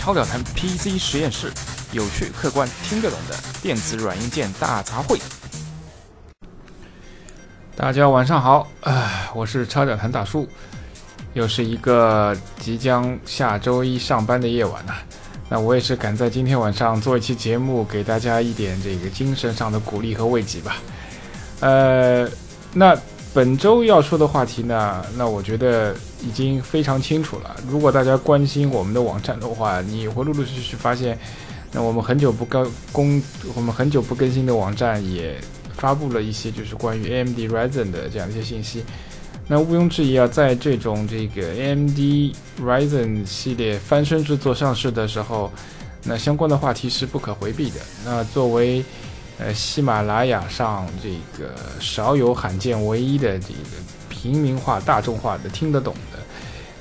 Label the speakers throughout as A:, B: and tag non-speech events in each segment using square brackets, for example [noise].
A: 超屌谈 PC 实验室，有趣、客观、听得懂的电子软硬件大杂烩。大家晚上好，啊，我是超屌谈大叔，又是一个即将下周一上班的夜晚了。那我也是赶在今天晚上做一期节目，给大家一点这个精神上的鼓励和慰藉吧。呃，那。本周要说的话题呢，那我觉得已经非常清楚了。如果大家关心我们的网站的话，你会陆陆续续发现，那我们很久不更公，我们很久不更新的网站也发布了一些就是关于 AMD Ryzen 的这样一些信息。那毋庸置疑啊，在这种这个 AMD Ryzen 系列翻身之作上市的时候，那相关的话题是不可回避的。那作为呃，喜马拉雅上这个少有罕见唯一的这个平民化、大众化的听得懂的，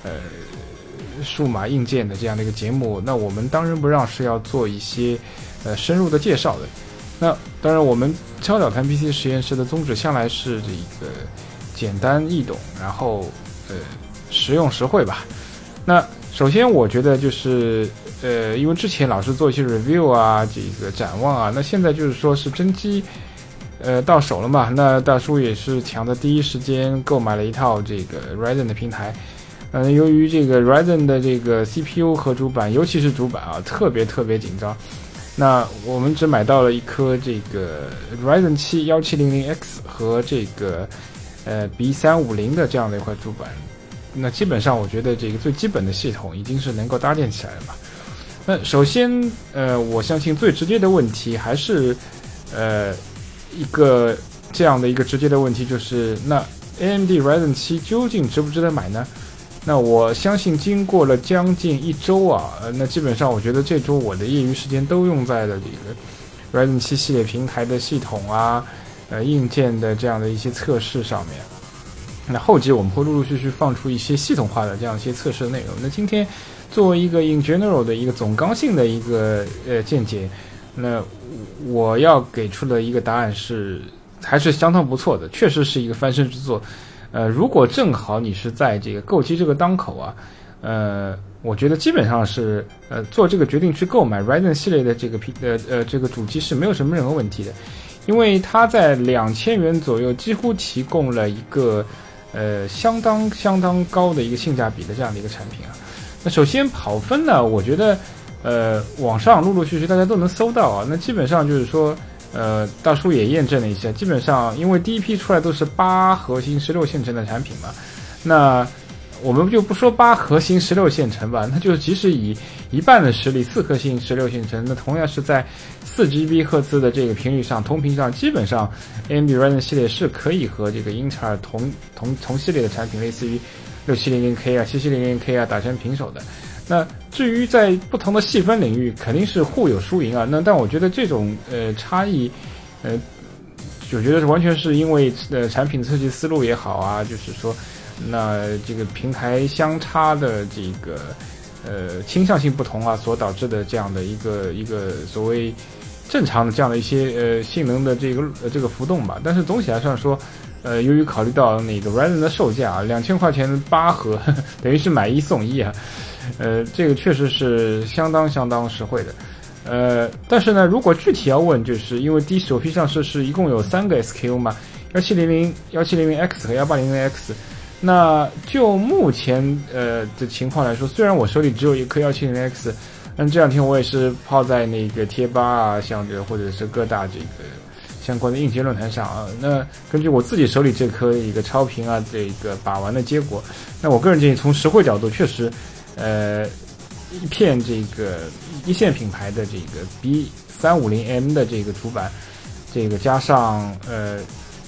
A: 呃，数码硬件的这样的一个节目，那我们当仁不让是要做一些呃深入的介绍的。那当然，我们超屌谈 PC 实验室的宗旨向来是这个简单易懂，然后呃实用实惠吧。那首先，我觉得就是。呃，因为之前老是做一些 review 啊，这个展望啊，那现在就是说是真机，呃，到手了嘛。那大叔也是抢的第一时间购买了一套这个 Ryzen 的平台。嗯，由于这个 Ryzen 的这个 CPU 和主板，尤其是主板啊，特别特别紧张。那我们只买到了一颗这个 Ryzen 七幺七零零 X 和这个呃 B 三五零的这样的一块主板。那基本上我觉得这个最基本的系统已经是能够搭建起来了嘛。那首先，呃，我相信最直接的问题还是，呃，一个这样的一个直接的问题，就是那 AMD Ryzen 七究竟值不值得买呢？那我相信经过了将近一周啊，呃，那基本上我觉得这周我的业余时间都用在了这个 Ryzen 七系列平台的系统啊，呃，硬件的这样的一些测试上面。那后期我们会陆陆续续放出一些系统化的这样一些测试的内容。那今天。作为一个 in general 的一个总纲性的一个呃见解，那我要给出的一个答案是还是相当不错的，确实是一个翻身之作。呃，如果正好你是在这个购机这个当口啊，呃，我觉得基本上是呃做这个决定去购买 Ryzen 系列的这个平呃呃这个主机是没有什么任何问题的，因为它在两千元左右几乎提供了一个呃相当相当高的一个性价比的这样的一个产品啊。那首先跑分呢，我觉得，呃，网上陆陆续续大家都能搜到啊。那基本上就是说，呃，大叔也验证了一下，基本上因为第一批出来都是八核心十六线程的产品嘛，那我们就不说八核心十六线程吧，那就是即使以一半的实力四核心十六线程，那同样是在四 GB 赫兹的这个频率上同频上，基本上 AMD Ryzen 系列是可以和这个英特尔同同同系列的产品，类似于。六七零零 K 啊，七七零零 K 啊，打成平手的。那至于在不同的细分领域，肯定是互有输赢啊。那但我觉得这种呃差异，呃，我觉得是完全是因为呃产品设计思路也好啊，就是说，那这个平台相差的这个呃倾向性不同啊，所导致的这样的一个一个所谓正常的这样的一些呃性能的这个呃这个浮动吧。但是总体来说。呃，由于考虑到那个 Ryzen 的售价啊，两千块钱八盒，[laughs] 等于是买一送一啊，呃，这个确实是相当相当实惠的。呃，但是呢，如果具体要问，就是因为第一首批上市是一共有三个 SKU 嘛，幺七零零、幺七零零 X 和幺八零零 X。那就目前呃的情况来说，虽然我手里只有一颗幺七零 X，但这两天我也是泡在那个贴吧啊，像这或者是各大这个。相关的硬件论坛上啊，那根据我自己手里这颗一个超频啊，这个把玩的结果，那我个人建议从实惠角度，确实，呃，一片这个一线品牌的这个 B 三五零 M 的这个主板，这个加上呃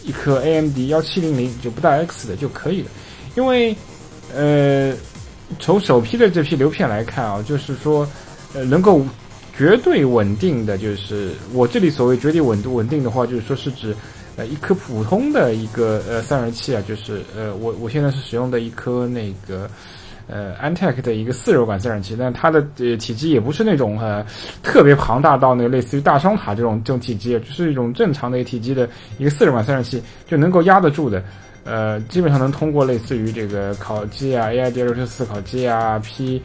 A: 一颗 AMD 幺七零零就不带 X 的就可以了，因为呃从首批的这批流片来看啊，就是说呃能够。绝对稳定的就是我这里所谓绝对稳稳定的话，就是说是指，呃，一颗普通的一个呃散热器啊，就是呃我我现在是使用的一颗那个呃安 t e c 的一个四柔管散热器，但它的呃体积也不是那种呃特别庞大到那个类似于大双塔这种这种体积，就是一种正常的一个体积的一个四柔管散热器就能够压得住的，呃，基本上能通过类似于这个烤机啊，AID 六十四烤机啊，P。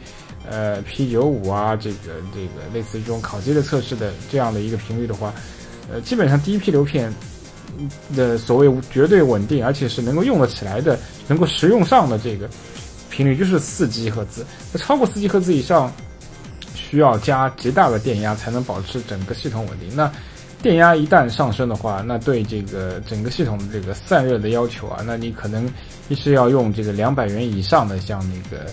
A: 呃 P 九五啊，这个这个类似于这种烤机的测试的这样的一个频率的话，呃，基本上第一批流片的所谓绝对稳定，而且是能够用得起来的，能够实用上的这个频率就是四 G 赫兹。那超过四 G 赫兹以上，需要加极大的电压才能保持整个系统稳定。那电压一旦上升的话，那对这个整个系统的这个散热的要求啊，那你可能一是要用这个两百元以上的，像那个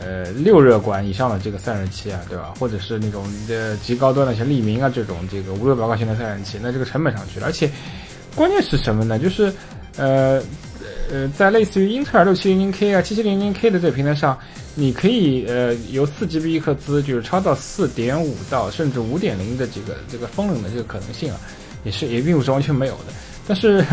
A: 呃六热管以上的这个散热器啊，对吧？或者是那种的极高端的像利明啊这种这个五六百块钱的散热器，那这个成本上去了。而且关键是什么呢？就是呃呃，在类似于英特尔六七零零 K 啊、七七零零 K 的这个平台上。你可以呃由四 G B 赫兹就是超到四点五到甚至五点零的这个这个风冷的这个可能性啊，也是也并不是完全没有的。但是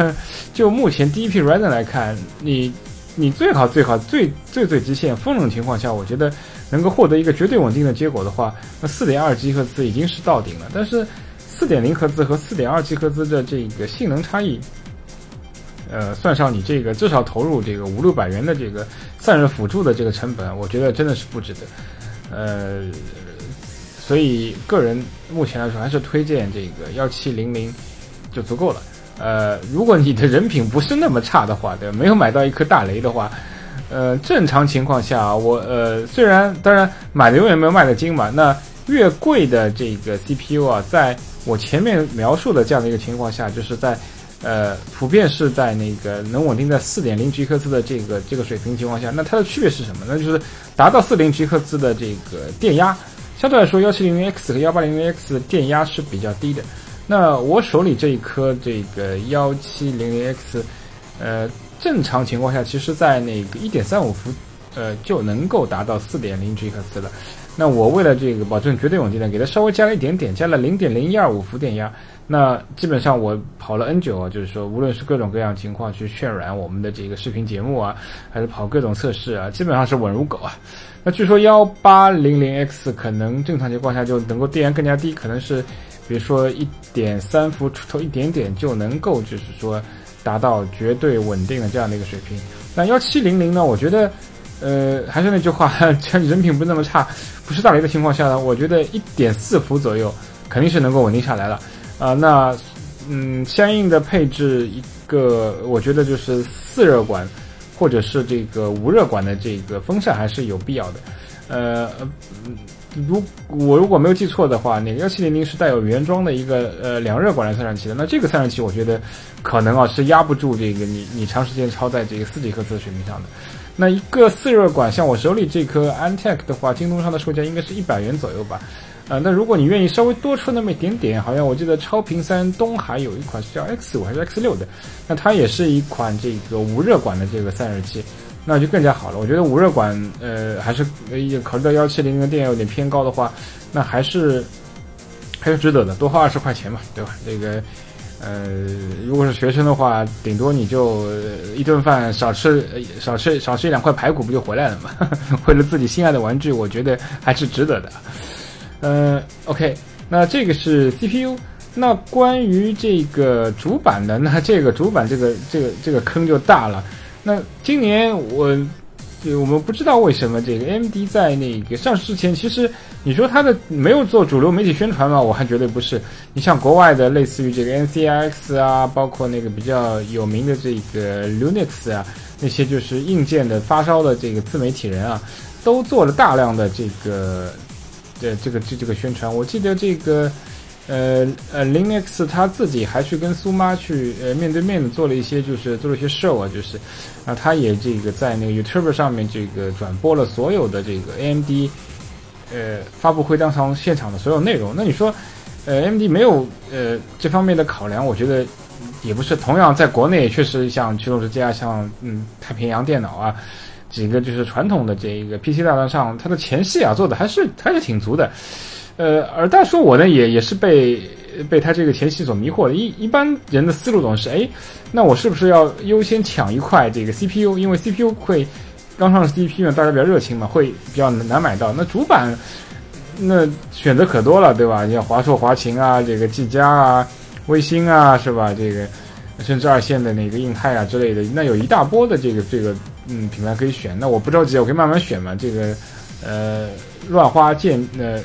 A: 就目前第一批 Ryzen 来看，你你最好最好最最最极限风冷情况下，我觉得能够获得一个绝对稳定的结果的话，那四点二 G 赫兹已经是到顶了。但是四点零赫兹和四点二 G 赫兹的这个性能差异。呃，算上你这个至少投入这个五六百元的这个散热辅助的这个成本，我觉得真的是不值得。呃，所以个人目前来说还是推荐这个幺七零零就足够了。呃，如果你的人品不是那么差的话，对，没有买到一颗大雷的话，呃，正常情况下，我呃虽然当然买的永远没有卖的精嘛，那越贵的这个 CPU 啊，在我前面描述的这样的一个情况下，就是在。呃，普遍是在那个能稳定在四点零吉赫兹的这个这个水平情况下，那它的区别是什么？那就是达到四零吉赫兹的这个电压，相对来说幺七零零 X 和幺八零零 X 的电压是比较低的。那我手里这一颗这个幺七零零 X，呃，正常情况下，其实在那个一点三五伏，呃，就能够达到四点零吉赫兹了。那我为了这个保证绝对稳定呢，给它稍微加了一点点，加了零点零一二五伏电压。那基本上我跑了 N 九啊，就是说无论是各种各样情况去渲染我们的这个视频节目啊，还是跑各种测试啊，基本上是稳如狗啊。那据说幺八零零 X 可能正常情况下就能够电压更加低，可能是比如说一点三伏出头一点点就能够就是说达到绝对稳定的这样的一个水平。那幺七零零呢，我觉得呃还是那句话，只要你人品不那么差，不是大雷的情况下呢，我觉得一点四伏左右肯定是能够稳定下来了。啊，那，嗯，相应的配置一个，我觉得就是四热管，或者是这个无热管的这个风扇还是有必要的。呃，如我如果没有记错的话，那个幺七零零是带有原装的一个呃两热管的散热器的。那这个散热器我觉得可能啊是压不住这个你你长时间超在这个四 G 赫兹水平上的。那一个四热管，像我手里这颗 Antec 的话，京东上的售价应该是一百元左右吧。啊，那如果你愿意稍微多出那么一点点，好像我记得超频三东海有一款是叫 X 五还是 X 六的，那它也是一款这个无热管的这个散热器，那就更加好了。我觉得无热管，呃，还是考虑到幺七零零的电压有点偏高的话，那还是还是值得的，多花二十块钱嘛，对吧？这个，呃，如果是学生的话，顶多你就一顿饭少吃少吃少吃一两块排骨不就回来了嘛？[laughs] 为了自己心爱的玩具，我觉得还是值得的。嗯，OK，那这个是 CPU。那关于这个主板的，那这个主板这个这个这个坑就大了。那今年我我们不知道为什么这个 AMD 在那个上市之前，其实你说它的没有做主流媒体宣传嘛？我还绝对不是。你像国外的类似于这个 NCIX 啊，包括那个比较有名的这个 Linux 啊，那些就是硬件的发烧的这个自媒体人啊，都做了大量的这个。对这个这这个宣传，我记得这个，呃呃，Linux 他自己还去跟苏妈去呃面对面的做了一些，就是做了一些 show 啊，就是，啊，他也这个在那个 YouTube 上面这个转播了所有的这个 AMD，呃发布会当场现场的所有内容。那你说，呃，AMD 没有呃这方面的考量，我觉得也不是。同样在国内确实像驱动之家，像嗯太平洋电脑啊。几个就是传统的这一个 PC 大端上，它的前戏啊做的还是还是挺足的，呃，而但说我呢也也是被被它这个前戏所迷惑的。一一般人的思路总是，哎，那我是不是要优先抢一块这个 CPU？因为 CPU 会刚上 CPU 嘛，大家比较热情嘛，会比较难买到。那主板那选择可多了，对吧？像华硕、华擎啊，这个技嘉啊、微星啊，是吧？这个甚至二线的那个硬泰啊之类的，那有一大波的这个这个。嗯，品牌可以选，那我不着急，我可以慢慢选嘛。这个呃，乱花渐呃，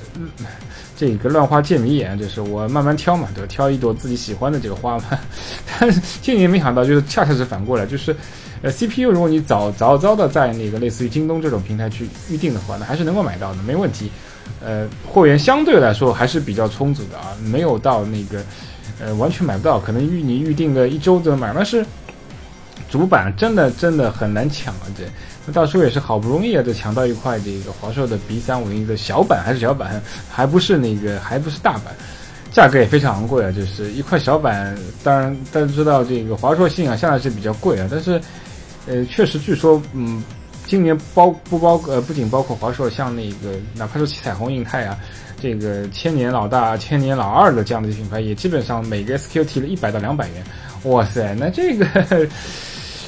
A: [laughs] 这个乱花渐迷眼，就是我慢慢挑嘛，对吧？挑一朵自己喜欢的这个花嘛。[laughs] 但是今年没想到，就是恰恰是反过来，就是呃，CPU 如果你早早早的在那个类似于京东这种平台去预定的话，那还是能够买到的，没问题。呃，货源相对来说还是比较充足的啊，没有到那个呃完全买不到，可能预你预定个一周就能买，但是主板真的真的很难抢啊！这那大叔也是好不容易啊，就抢到一块这个华硕的 B 三五零的小版，还是小版，还不是那个还不是大版，价格也非常昂贵啊，就是一块小版。当然大家知道这个华硕信啊，向来是比较贵啊，但是呃，确实据说嗯。今年包不包呃不仅包括华硕，像那个哪怕是七彩虹、印泰啊，这个千年老大、千年老二的这样的品牌，也基本上每个 SQ 提了一百到两百元。哇塞，那这个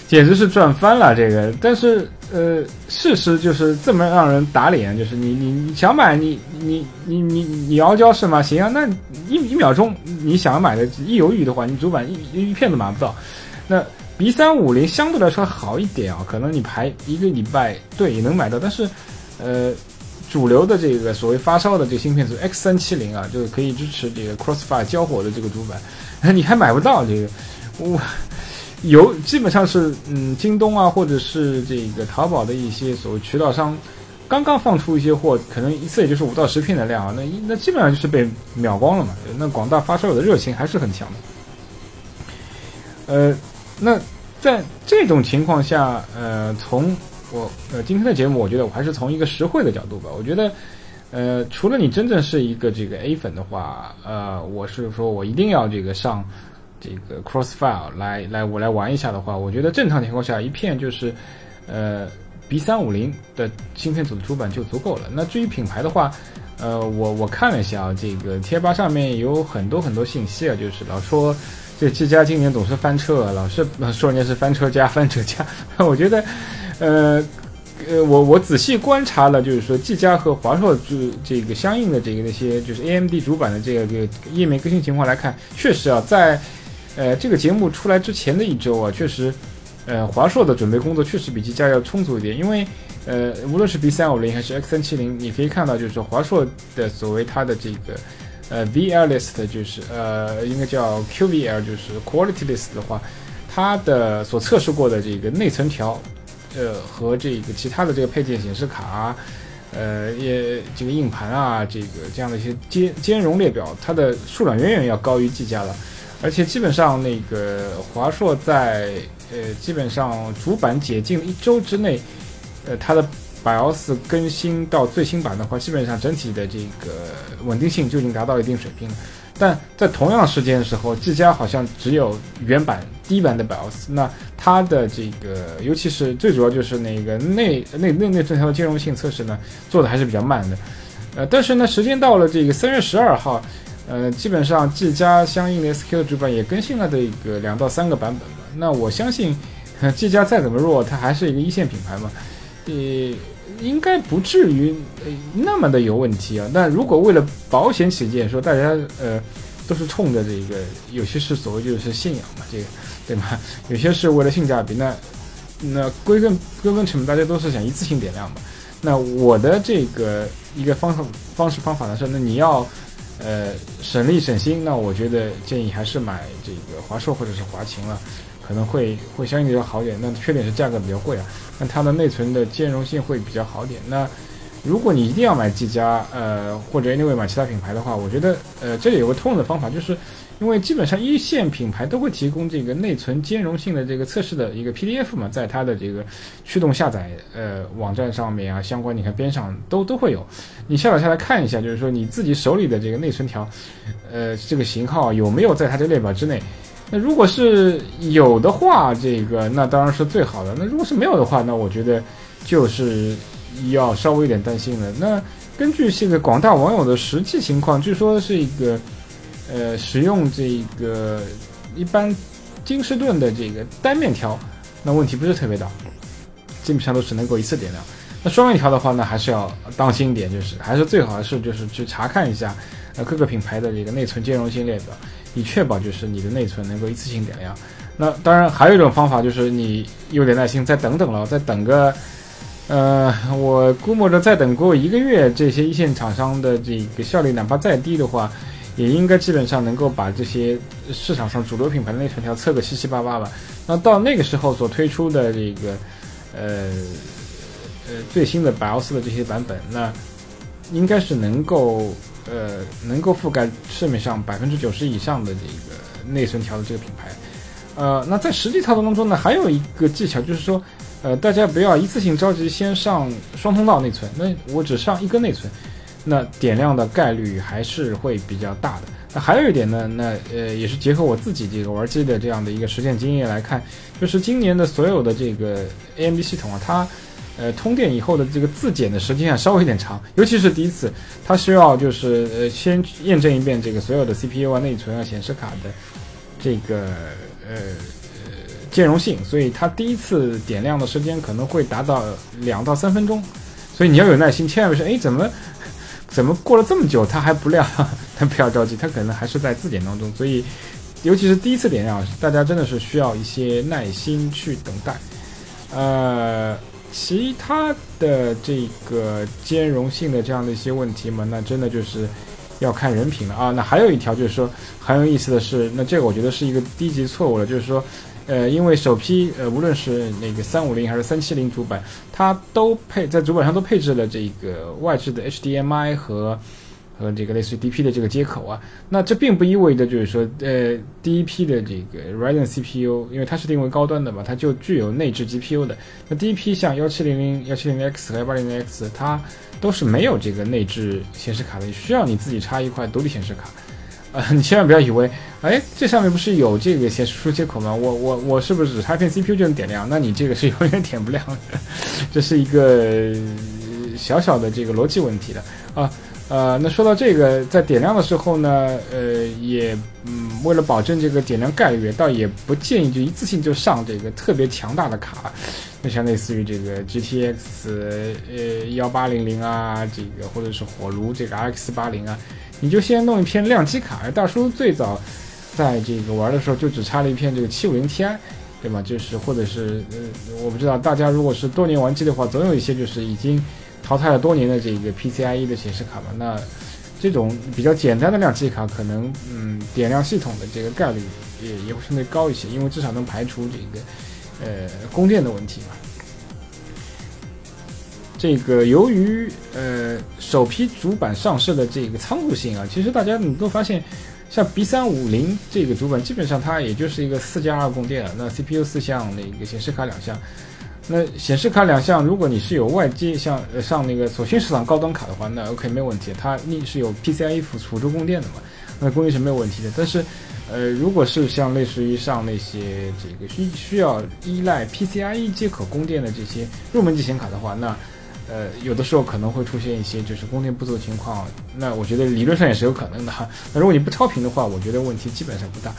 A: 简直是赚翻了！这个，但是呃，事实就是这么让人打脸，就是你你你想买你你你你你傲娇是吗？行啊，那一一秒钟你想买的，一犹豫的话，你主板一一片都买不到。那 B 三五零相对来说好一点啊，可能你排一个礼拜对也能买到，但是，呃，主流的这个所谓发烧的这个芯片是 X 三七零啊，就是可以支持这个 Crossfire 交火的这个主板，[laughs] 你还买不到这个，我有基本上是嗯京东啊或者是这个淘宝的一些所谓渠道商刚刚放出一些货，可能一次也就是五到十片的量啊，那那基本上就是被秒光了嘛，那广大发烧友的热情还是很强的，呃。那在这种情况下，呃，从我呃今天的节目，我觉得我还是从一个实惠的角度吧。我觉得，呃，除了你真正是一个这个 A 粉的话，呃，我是说我一定要这个上这个 Crossfire 来来我来玩一下的话，我觉得正常情况下一片就是呃 B 三五零的芯片组的主板就足够了。那至于品牌的话，呃，我我看了一下啊这个贴吧上面有很多很多信息啊，就是老说。这技嘉今年总是翻车，老是说人家是翻车家、翻车家。[laughs] 我觉得，呃，呃，我我仔细观察了，就是说技嘉和华硕这这个相应的这个那些就是 AMD 主板的这个这个页面更新情况来看，确实啊，在呃这个节目出来之前的一周啊，确实，呃，华硕的准备工作确实比技嘉要充足一点，因为呃，无论是 B 三五零还是 X 三七零，你可以看到，就是说华硕的所谓它的这个。呃，VL list 就是呃，应该叫 QVL，就是 Quality list 的话，它的所测试过的这个内存条，呃，和这个其他的这个配件，显示卡，呃，也这个硬盘啊，这个这样的一些兼兼容列表，它的数量远远要高于技嘉了，而且基本上那个华硕在呃，基本上主板解禁一周之内，呃，它的。BIOS 更新到最新版的话，基本上整体的这个稳定性就已经达到一定水平了。但在同样时间的时候，技嘉好像只有原版低版的 BIOS，那它的这个，尤其是最主要就是那个内内内内存条的兼容性测试呢，做的还是比较慢的。呃，但是呢，时间到了这个三月十二号，呃，基本上技嘉相应的 SQ 的主板也更新了这个两到三个版本了。那我相信，[laughs] 技嘉再怎么弱，它还是一个一线品牌嘛，呃。应该不至于那么的有问题啊。那如果为了保险起见，说大家呃都是冲着这个，有些是所谓就是信仰嘛，这个对吗？有些是为了性价比，那那归根归根成本，大家都是想一次性点亮嘛。那我的这个一个方方式方法呢是，那你要呃省力省心，那我觉得建议还是买这个华硕或者是华擎了。可能会会相应的要好点，那缺点是价格比较贵啊，那它的内存的兼容性会比较好点。那如果你一定要买技嘉，呃，或者 anyway 买其他品牌的话，我觉得，呃，这里有个通用的方法，就是因为基本上一线品牌都会提供这个内存兼容性的这个测试的一个 PDF 嘛，在它的这个驱动下载呃网站上面啊，相关你看边上都都会有，你下载下来看一下，就是说你自己手里的这个内存条，呃，这个型号有没有在它这列表之内。那如果是有的话，这个那当然是最好的。那如果是没有的话，那我觉得就是要稍微有点担心了。那根据这个广大网友的实际情况，据说是一个呃使用这个一般金士顿的这个单面条，那问题不是特别大，基本上都是能够一次点亮。那双面条的话呢，还是要当心一点，就是还是最好是就是去查看一下呃各个品牌的这个内存兼容性列表。以确保就是你的内存能够一次性点亮。那当然还有一种方法，就是你有点耐心再等等了，再等个呃，我估摸着再等过一个月，这些一线厂商的这个效率哪怕再低的话，也应该基本上能够把这些市场上主流品牌的内存条测个七七八八吧。那到那个时候所推出的这个，呃呃最新的 BIOS 的这些版本，那应该是能够呃能够覆盖市面上百分之九十以上的这个内存条的这个品牌。呃，那在实际操作当中呢，还有一个技巧就是说。呃，大家不要一次性着急先上双通道内存，那我只上一根内存，那点亮的概率还是会比较大的。那还有一点呢，那呃也是结合我自己这个玩机的这样的一个实践经验来看，就是今年的所有的这个 AMD 系统啊，它呃通电以后的这个自检的时间啊稍微有点长，尤其是第一次，它需要就是呃先验证一遍这个所有的 CPU 啊、内存啊、显示卡的这个呃呃。兼容性，所以它第一次点亮的时间可能会达到两到三分钟，所以你要有耐心，千万不是哎怎么怎么过了这么久它还不亮？[laughs] 他不要着急，它可能还是在自检当中，所以尤其是第一次点亮，大家真的是需要一些耐心去等待。呃，其他的这个兼容性的这样的一些问题嘛，那真的就是要看人品了啊。那还有一条就是说很有意思的是，那这个我觉得是一个低级错误了，就是说。呃，因为首批呃，无论是那个三五零还是三七零主板，它都配在主板上都配置了这个外置的 HDMI 和和这个类似于 DP 的这个接口啊。那这并不意味着就是说，呃，第一批的这个 Ryzen CPU，因为它是定位高端的嘛，它就具有内置 GPU 的。那第一批像幺七零零、幺七零零 X 和幺八零零 X，它都是没有这个内置显示卡的，需要你自己插一块独立显示卡。啊，你千万不要以为，哎，这上面不是有这个显示输出接口吗？我我我是不是只插片 CPU 就能点亮？那你这个是 [laughs] 永远点不亮的，这是一个小小的这个逻辑问题的啊。呃，那说到这个，在点亮的时候呢，呃，也嗯，为了保证这个点亮概率，倒也不建议就一次性就上这个特别强大的卡，那像类似于这个 GTX 呃幺八零零啊，这个或者是火炉这个 RX 八零啊。你就先弄一片亮机卡，大叔最早在这个玩的时候就只插了一片这个七五零 Ti，对吗？就是或者是呃，我不知道大家如果是多年玩机的话，总有一些就是已经淘汰了多年的这个 PCIe 的显示卡嘛。那这种比较简单的亮机卡，可能嗯点亮系统的这个概率也也会相对高一些，因为至少能排除这个呃供电的问题嘛。这个由于呃首批主板上市的这个仓促性啊，其实大家你都发现，像 B 三五零这个主板基本上它也就是一个四加二供电，那 CPU 四项，那个显示卡两项，那显示卡两项，如果你是有外接像上那个索性市场高端卡的话，那 OK 没有问题，它你是有 PCIe 辅辅助供电的嘛，那供应是没有问题的。但是呃如果是像类似于上那些这个需需要依赖 PCIe 接口供电的这些入门级显卡的话，那呃，有的时候可能会出现一些就是供电不足的情况，那我觉得理论上也是有可能的哈。[laughs] 那如果你不超频的话，我觉得问题基本上不大。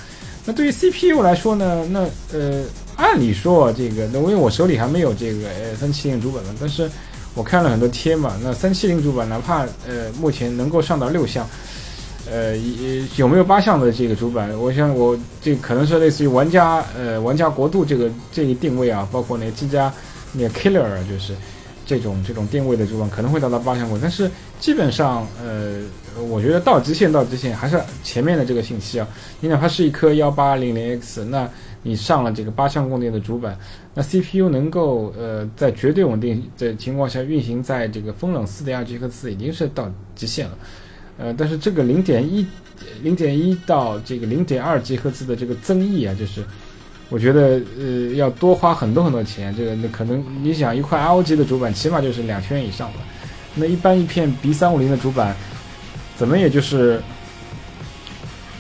A: 那对于 CPU 来说呢，那呃，按理说这个，那因为我手里还没有这个呃三七零主板了，但是我看了很多贴嘛，那三七零主板哪怕呃目前能够上到六项，呃有没有八项的这个主板？我想我这可能是类似于玩家呃玩家国度这个这个定位啊，包括那个机加那个 Killer 就是。这种这种定位的主板可能会达到八千块，但是基本上，呃，我觉得到极限到极限还是前面的这个信息啊。你哪怕是一颗幺八零零 X，那你上了这个八项供电的主板，那 CPU 能够呃在绝对稳定的情况下运行在这个风冷四点二 G 赫兹已经是到极限了。呃，但是这个零点一零点一到这个零点二 G 赫兹的这个增益啊，就是。我觉得呃要多花很多很多钱，这个那可能你想一块 ROG 的主板起码就是两千元以上吧，那一般一片 B 三五零的主板，怎么也就是，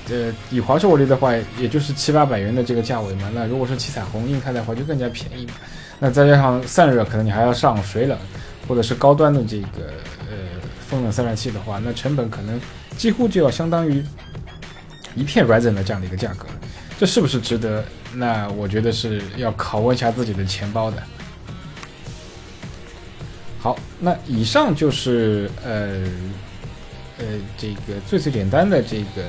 A: 呃以华硕为例的话，也就是七八百元的这个价位嘛。那如果是七彩虹硬开的话，就更加便宜嘛。那再加上散热，可能你还要上水冷，或者是高端的这个呃风冷散热器的话，那成本可能几乎就要相当于一片 Ryzen 的这样的一个价格，这是不是值得？那我觉得是要拷问一下自己的钱包的。好，那以上就是呃呃这个最最简单的这个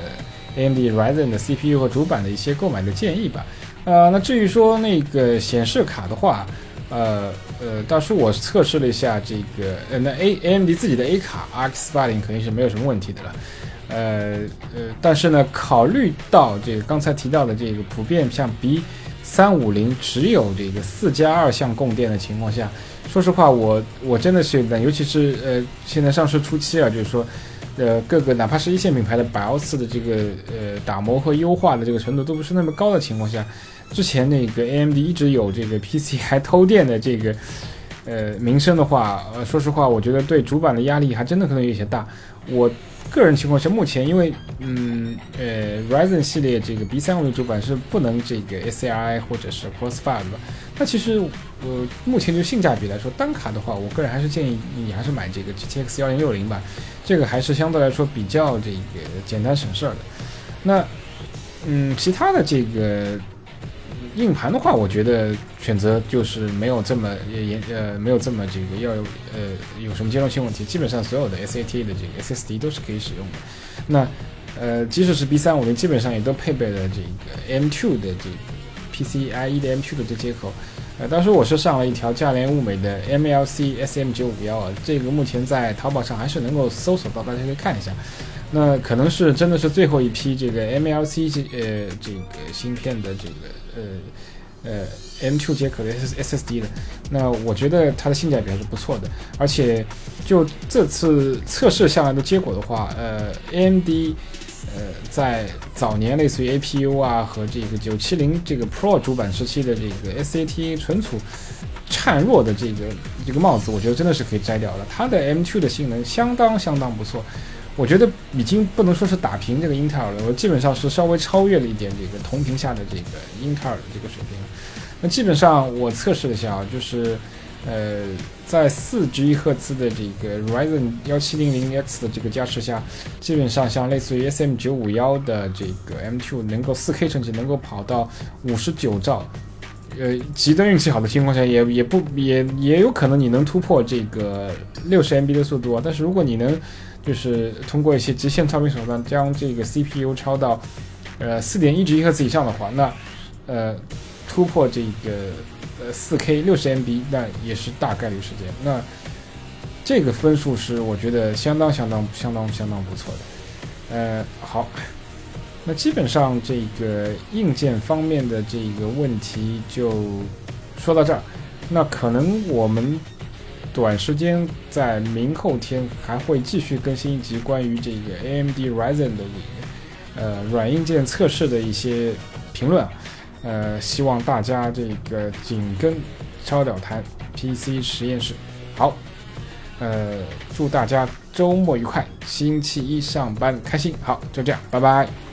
A: AMD Ryzen 的 CPU 和主板的一些购买的建议吧。呃，那至于说那个显示卡的话，呃呃，大叔，我测试了一下这个，呃，那 A A M D 自己的 A 卡 R X 八零肯定是没有什么问题的了。呃呃，但是呢，考虑到这个刚才提到的这个普遍像 B 三五零只有这个四加二项供电的情况下，说实话，我我真的是有尤其是呃现在上市初期啊，就是说，呃各个哪怕是一线品牌的 BIOS 的这个呃打磨和优化的这个程度都不是那么高的情况下。之前那个 AMD 一直有这个 PC 还偷电的这个呃名声的话，呃，说实话，我觉得对主板的压力还真的可能有些大。我个人情况下，目前因为嗯呃 Ryzen 系列这个 B 三五零主板是不能这个 SCI 或者是 Crossfire 的，那其实呃目前就性价比来说，单卡的话，我个人还是建议你还是买这个 GTX 幺零六零吧，这个还是相对来说比较这个简单省事儿的。那嗯其他的这个。硬盘的话，我觉得选择就是没有这么严呃，没有这么这个要有呃有什么兼容性问题。基本上所有的 S A T 的这个 SSD 都是可以使用的。那呃，即使是 B 三五零，基本上也都配备了这个 M2 的这个 PCIe 的 M2 的这接口。呃，当时我是上了一条价廉物美的 MLC SM951 啊，这个目前在淘宝上还是能够搜索到，大家可以看一下。那可能是真的是最后一批这个 MLC 这呃这个芯片的这个。呃呃，M2 接口的 SSD 的，那我觉得它的性价比还是不错的，而且就这次测试下来的结果的话，呃，AMD 呃在早年类似于 APU 啊和这个九七零这个 Pro 主板时期的这个 SATA 存储孱弱的这个这个帽子，我觉得真的是可以摘掉了。它的 M2 的性能相当相当不错。我觉得已经不能说是打平这个英特尔了，我基本上是稍微超越了一点这个同屏下的这个英特尔的这个水平。那基本上我测试了一下啊，就是呃，在四 G 赫兹的这个 Ryzen 幺七零零 X 的这个加持下，基本上像类似于 SM 九五幺的这个 M2 能够四 K 成绩能够跑到五十九兆，呃，极端运气好的情况下也也不也也有可能你能突破这个六十 MB 的速度啊。但是如果你能就是通过一些极限超频手段，将这个 CPU 超到，呃，四点一 G 赫兹以上的话，那，呃，突破这个呃四 K 六十 MB，那也是大概率事件。那这个分数是我觉得相当相当相当相当不错的。呃，好，那基本上这个硬件方面的这个问题就说到这儿。那可能我们。短时间在明后天还会继续更新一集关于这个 AMD Ryzen 的呃软硬件测试的一些评论，呃，希望大家这个紧跟超屌谈 PC 实验室。好，呃，祝大家周末愉快，星期一上班开心。好，就这样，拜拜。